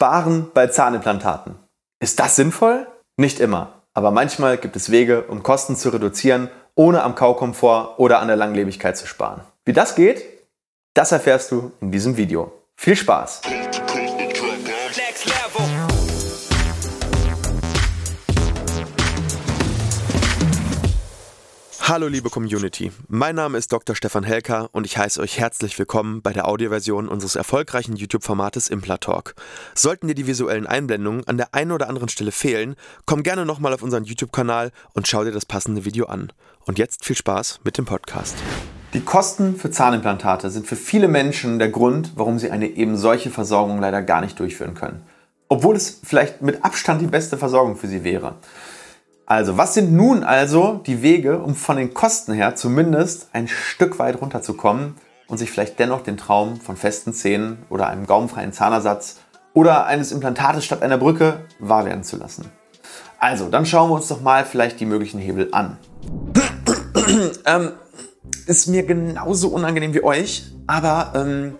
Sparen bei Zahnimplantaten. Ist das sinnvoll? Nicht immer. Aber manchmal gibt es Wege, um Kosten zu reduzieren, ohne am Kaukomfort oder an der Langlebigkeit zu sparen. Wie das geht, das erfährst du in diesem Video. Viel Spaß! Hallo liebe Community, mein Name ist Dr. Stefan Helker und ich heiße euch herzlich willkommen bei der Audioversion unseres erfolgreichen YouTube-Formates Implatalk. Sollten dir die visuellen Einblendungen an der einen oder anderen Stelle fehlen, komm gerne nochmal auf unseren YouTube-Kanal und schau dir das passende Video an. Und jetzt viel Spaß mit dem Podcast. Die Kosten für Zahnimplantate sind für viele Menschen der Grund, warum sie eine eben solche Versorgung leider gar nicht durchführen können. Obwohl es vielleicht mit Abstand die beste Versorgung für sie wäre. Also, was sind nun also die Wege, um von den Kosten her zumindest ein Stück weit runterzukommen und sich vielleicht dennoch den Traum von festen Zähnen oder einem gaumenfreien Zahnersatz oder eines Implantates statt einer Brücke wahr werden zu lassen? Also, dann schauen wir uns doch mal vielleicht die möglichen Hebel an. ähm, ist mir genauso unangenehm wie euch, aber ähm,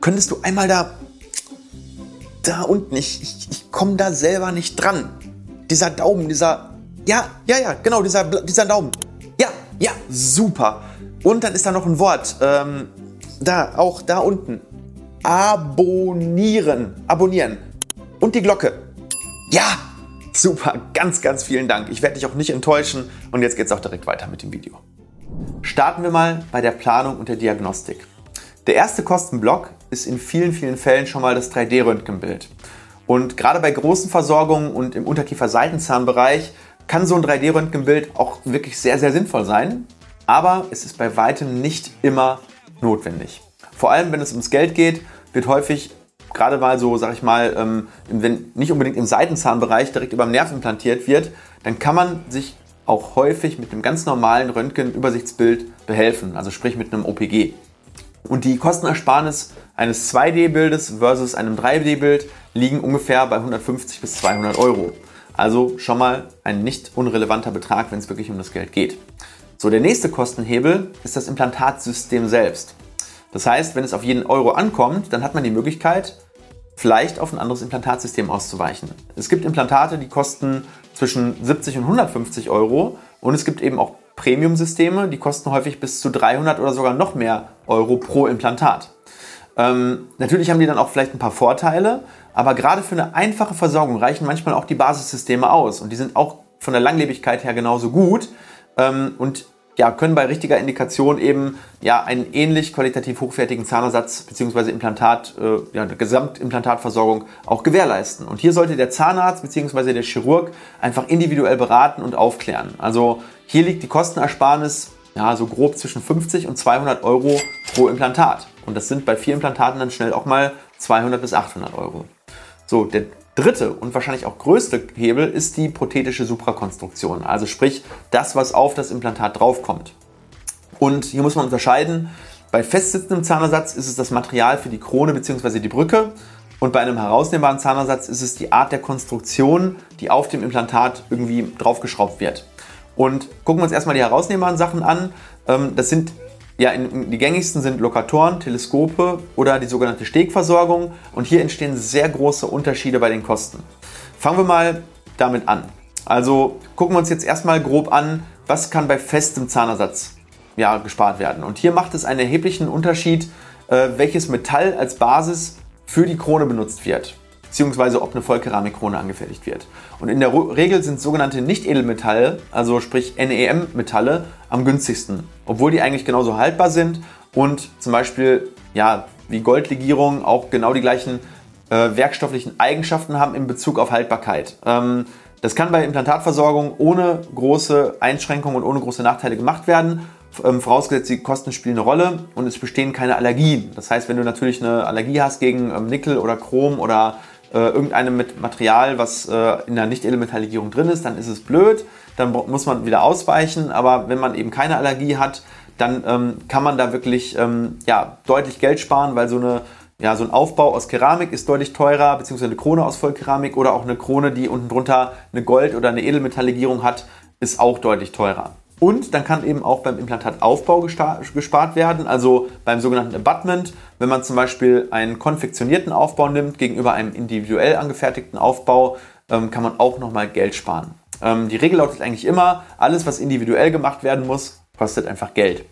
könntest du einmal da, da unten, ich, ich, ich komme da selber nicht dran. Dieser Daumen, dieser. Ja, ja, ja, genau, dieser, dieser Daumen. Ja, ja, super. Und dann ist da noch ein Wort. Ähm, da, auch da unten. Abonnieren. Abonnieren. Und die Glocke. Ja, super. Ganz, ganz vielen Dank. Ich werde dich auch nicht enttäuschen. Und jetzt geht es auch direkt weiter mit dem Video. Starten wir mal bei der Planung und der Diagnostik. Der erste Kostenblock ist in vielen, vielen Fällen schon mal das 3D-Röntgenbild. Und gerade bei großen Versorgungen und im Unterkiefer-Seitenzahnbereich kann so ein 3D-Röntgenbild auch wirklich sehr, sehr sinnvoll sein. Aber es ist bei weitem nicht immer notwendig. Vor allem, wenn es ums Geld geht, wird häufig gerade mal so, sag ich mal, ähm, wenn nicht unbedingt im Seitenzahnbereich direkt über dem Nerv implantiert wird, dann kann man sich auch häufig mit einem ganz normalen Röntgenübersichtsbild behelfen, also sprich mit einem OPG. Und die Kostenersparnis eines 2D-Bildes versus einem 3D-Bild liegen ungefähr bei 150 bis 200 Euro. Also schon mal ein nicht unrelevanter Betrag, wenn es wirklich um das Geld geht. So, der nächste Kostenhebel ist das Implantatsystem selbst. Das heißt, wenn es auf jeden Euro ankommt, dann hat man die Möglichkeit, vielleicht auf ein anderes Implantatsystem auszuweichen. Es gibt Implantate, die kosten zwischen 70 und 150 Euro und es gibt eben auch Premium-Systeme, die kosten häufig bis zu 300 oder sogar noch mehr Euro pro Implantat. Ähm, natürlich haben die dann auch vielleicht ein paar Vorteile, aber gerade für eine einfache Versorgung reichen manchmal auch die Basissysteme aus und die sind auch von der Langlebigkeit her genauso gut ähm, und ja, können bei richtiger Indikation eben ja, einen ähnlich qualitativ hochwertigen Zahnersatz bzw. Implantat, äh, ja, Gesamtimplantatversorgung auch gewährleisten. Und hier sollte der Zahnarzt bzw. der Chirurg einfach individuell beraten und aufklären. Also hier liegt die Kostenersparnis ja, so grob zwischen 50 und 200 Euro pro Implantat. Und das sind bei vier Implantaten dann schnell auch mal 200 bis 800 Euro. So, der dritte und wahrscheinlich auch größte Hebel ist die prothetische Suprakonstruktion. Also sprich, das, was auf das Implantat draufkommt. Und hier muss man unterscheiden. Bei festsitzendem Zahnersatz ist es das Material für die Krone bzw. die Brücke. Und bei einem herausnehmbaren Zahnersatz ist es die Art der Konstruktion, die auf dem Implantat irgendwie draufgeschraubt wird. Und gucken wir uns erstmal die herausnehmbaren Sachen an. Ähm, das sind ja, die gängigsten sind Lokatoren, Teleskope oder die sogenannte Stegversorgung und hier entstehen sehr große Unterschiede bei den Kosten. Fangen wir mal damit an. Also gucken wir uns jetzt erstmal grob an, was kann bei festem Zahnersatz ja, gespart werden. Und hier macht es einen erheblichen Unterschied, äh, welches Metall als Basis für die Krone benutzt wird beziehungsweise ob eine Vollkeramikkrone angefertigt wird. Und in der Regel sind sogenannte Nicht-Edelmetalle, also sprich NEM-Metalle, am günstigsten, obwohl die eigentlich genauso haltbar sind und zum Beispiel ja, wie Goldlegierung auch genau die gleichen äh, werkstofflichen Eigenschaften haben in Bezug auf Haltbarkeit. Ähm, das kann bei Implantatversorgung ohne große Einschränkungen und ohne große Nachteile gemacht werden. Ähm, vorausgesetzt, die Kosten spielen eine Rolle und es bestehen keine Allergien. Das heißt, wenn du natürlich eine Allergie hast gegen ähm, Nickel oder Chrom oder äh, irgendeinem Material, was äh, in der Nicht-Elementarlegierung drin ist, dann ist es blöd, dann muss man wieder ausweichen. Aber wenn man eben keine Allergie hat, dann ähm, kann man da wirklich ähm, ja, deutlich Geld sparen, weil so, eine, ja, so ein Aufbau aus Keramik ist deutlich teurer, beziehungsweise eine Krone aus Vollkeramik oder auch eine Krone, die unten drunter eine Gold- oder eine Edelmetalllegierung hat, ist auch deutlich teurer. Und dann kann eben auch beim Implantataufbau gespart werden, also beim sogenannten Abutment. Wenn man zum Beispiel einen konfektionierten Aufbau nimmt gegenüber einem individuell angefertigten Aufbau, ähm, kann man auch nochmal Geld sparen. Ähm, die Regel lautet eigentlich immer, alles was individuell gemacht werden muss, kostet einfach Geld.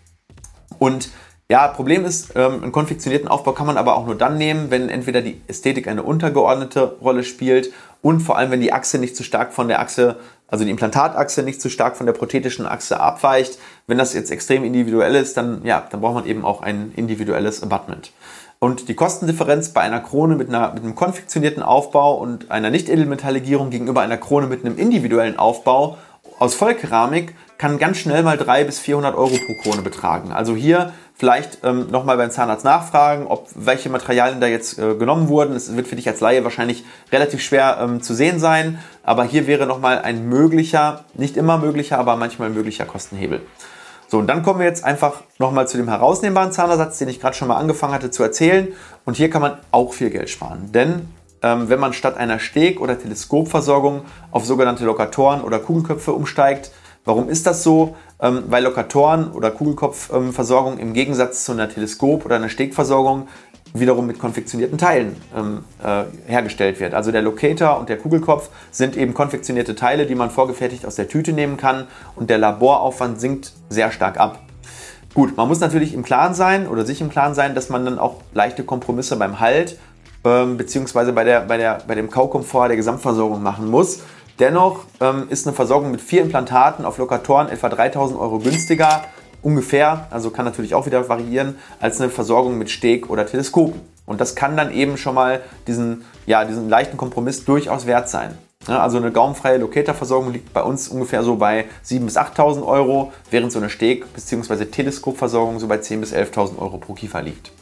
Und ja, Problem ist, ähm, einen konfektionierten Aufbau kann man aber auch nur dann nehmen, wenn entweder die Ästhetik eine untergeordnete Rolle spielt und vor allem, wenn die Achse nicht zu stark von der Achse, also die Implantatachse nicht zu stark von der prothetischen Achse abweicht. Wenn das jetzt extrem individuell ist, dann, ja, dann braucht man eben auch ein individuelles Abutment. Und die Kostendifferenz bei einer Krone mit, einer, mit einem konfektionierten Aufbau und einer Nicht-Edelmetalllegierung gegenüber einer Krone mit einem individuellen Aufbau aus Vollkeramik kann ganz schnell mal 300 bis 400 Euro pro Krone betragen. Also hier vielleicht ähm, nochmal beim Zahnarzt nachfragen, ob welche Materialien da jetzt äh, genommen wurden. Es wird für dich als Laie wahrscheinlich relativ schwer ähm, zu sehen sein, aber hier wäre nochmal ein möglicher, nicht immer möglicher, aber manchmal möglicher Kostenhebel. So, und dann kommen wir jetzt einfach nochmal zu dem herausnehmbaren Zahnersatz, den ich gerade schon mal angefangen hatte zu erzählen. Und hier kann man auch viel Geld sparen, denn ähm, wenn man statt einer Steg- oder Teleskopversorgung auf sogenannte Lokatoren oder Kugelköpfe umsteigt, Warum ist das so? Ähm, weil Lokatoren oder Kugelkopfversorgung im Gegensatz zu einer Teleskop- oder einer Stegversorgung wiederum mit konfektionierten Teilen ähm, äh, hergestellt wird. Also der Locator und der Kugelkopf sind eben konfektionierte Teile, die man vorgefertigt aus der Tüte nehmen kann und der Laboraufwand sinkt sehr stark ab. Gut, man muss natürlich im Klaren sein oder sich im Klaren sein, dass man dann auch leichte Kompromisse beim Halt ähm, beziehungsweise bei, der, bei, der, bei dem Kaukomfort der Gesamtversorgung machen muss. Dennoch ähm, ist eine Versorgung mit vier Implantaten auf Lokatoren etwa 3000 Euro günstiger, ungefähr, also kann natürlich auch wieder variieren, als eine Versorgung mit Steg oder Teleskopen. Und das kann dann eben schon mal diesen, ja, diesen leichten Kompromiss durchaus wert sein. Ja, also eine gaumenfreie Locator-Versorgung liegt bei uns ungefähr so bei 7.000 bis 8.000 Euro, während so eine Steg- bzw. Teleskopversorgung so bei 10.000 bis 11.000 Euro pro Kiefer liegt.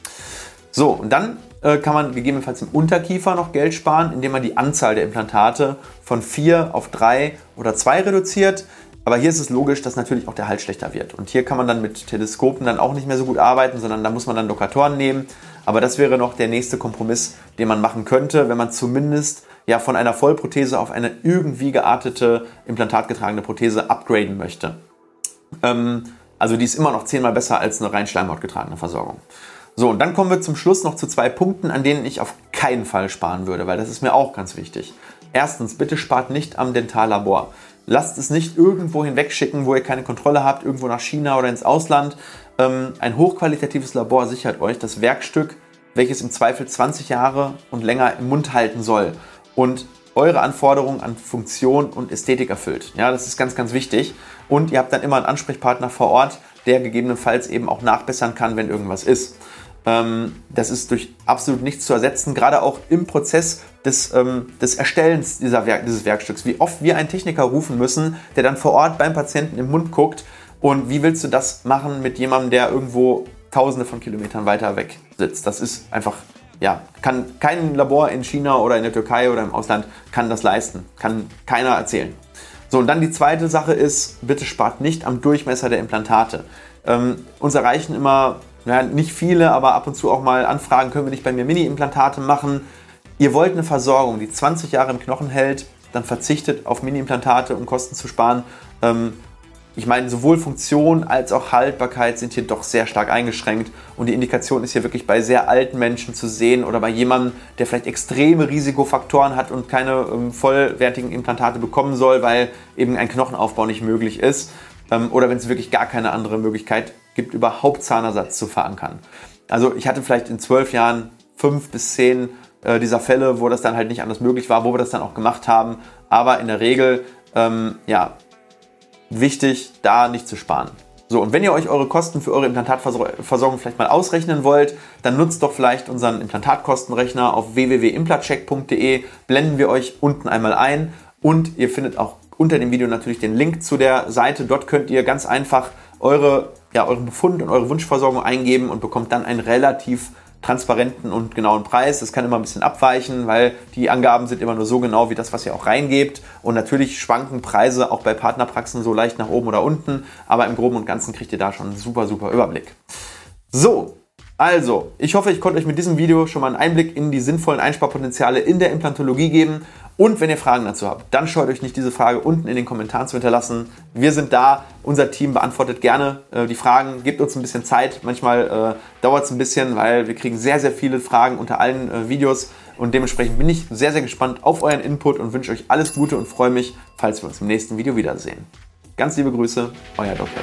So, und dann äh, kann man gegebenenfalls im Unterkiefer noch Geld sparen, indem man die Anzahl der Implantate von vier auf drei oder zwei reduziert. Aber hier ist es logisch, dass natürlich auch der Halt schlechter wird. Und hier kann man dann mit Teleskopen dann auch nicht mehr so gut arbeiten, sondern da muss man dann Lokatoren nehmen. Aber das wäre noch der nächste Kompromiss, den man machen könnte, wenn man zumindest ja von einer Vollprothese auf eine irgendwie geartete, implantatgetragene Prothese upgraden möchte. Ähm, also die ist immer noch zehnmal besser als eine rein schleimhautgetragene Versorgung. So, und dann kommen wir zum Schluss noch zu zwei Punkten, an denen ich auf keinen Fall sparen würde, weil das ist mir auch ganz wichtig. Erstens, bitte spart nicht am Dentallabor. Lasst es nicht irgendwo hinwegschicken, wo ihr keine Kontrolle habt, irgendwo nach China oder ins Ausland. Ähm, ein hochqualitatives Labor sichert euch das Werkstück, welches im Zweifel 20 Jahre und länger im Mund halten soll und eure Anforderungen an Funktion und Ästhetik erfüllt. Ja, das ist ganz, ganz wichtig. Und ihr habt dann immer einen Ansprechpartner vor Ort, der gegebenenfalls eben auch nachbessern kann, wenn irgendwas ist. Ähm, das ist durch absolut nichts zu ersetzen, gerade auch im Prozess des, ähm, des Erstellens Werk dieses Werkstücks. Wie oft wir einen Techniker rufen müssen, der dann vor Ort beim Patienten im Mund guckt. Und wie willst du das machen mit jemandem, der irgendwo tausende von Kilometern weiter weg sitzt? Das ist einfach, ja, kann kein Labor in China oder in der Türkei oder im Ausland kann das leisten. Kann keiner erzählen. So, und dann die zweite Sache ist, bitte spart nicht am Durchmesser der Implantate. Ähm, uns erreichen immer ja, nicht viele, aber ab und zu auch mal Anfragen, können wir nicht bei mir Mini-Implantate machen. Ihr wollt eine Versorgung, die 20 Jahre im Knochen hält, dann verzichtet auf Mini-Implantate, um Kosten zu sparen. Ähm, ich meine, sowohl Funktion als auch Haltbarkeit sind hier doch sehr stark eingeschränkt und die Indikation ist hier wirklich bei sehr alten Menschen zu sehen oder bei jemandem, der vielleicht extreme Risikofaktoren hat und keine ähm, vollwertigen Implantate bekommen soll, weil eben ein Knochenaufbau nicht möglich ist ähm, oder wenn es wirklich gar keine andere Möglichkeit gibt, überhaupt Zahnersatz zu verankern. Also ich hatte vielleicht in zwölf Jahren fünf bis zehn äh, dieser Fälle, wo das dann halt nicht anders möglich war, wo wir das dann auch gemacht haben. Aber in der Regel, ähm, ja, wichtig, da nicht zu sparen. So, und wenn ihr euch eure Kosten für eure Implantatversorgung vielleicht mal ausrechnen wollt, dann nutzt doch vielleicht unseren Implantatkostenrechner auf www.implatcheck.de. Blenden wir euch unten einmal ein und ihr findet auch unter dem Video natürlich den Link zu der Seite. Dort könnt ihr ganz einfach eure, ja, euren Befund und eure Wunschversorgung eingeben und bekommt dann einen relativ transparenten und genauen Preis. Das kann immer ein bisschen abweichen, weil die Angaben sind immer nur so genau wie das, was ihr auch reingebt. Und natürlich schwanken Preise auch bei Partnerpraxen so leicht nach oben oder unten, aber im Groben und Ganzen kriegt ihr da schon einen super, super Überblick. So, Also, ich hoffe, ich konnte euch mit diesem Video schon mal einen Einblick in die sinnvollen Einsparpotenziale in der Implantologie geben. Und wenn ihr Fragen dazu habt, dann scheut euch nicht, diese Frage unten in den Kommentaren zu hinterlassen. Wir sind da, unser Team beantwortet gerne äh, die Fragen, gebt uns ein bisschen Zeit. Manchmal äh, dauert es ein bisschen, weil wir kriegen sehr, sehr viele Fragen unter allen äh, Videos. Und dementsprechend bin ich sehr, sehr gespannt auf euren Input und wünsche euch alles Gute und freue mich, falls wir uns im nächsten Video wiedersehen. Ganz liebe Grüße, euer Dr.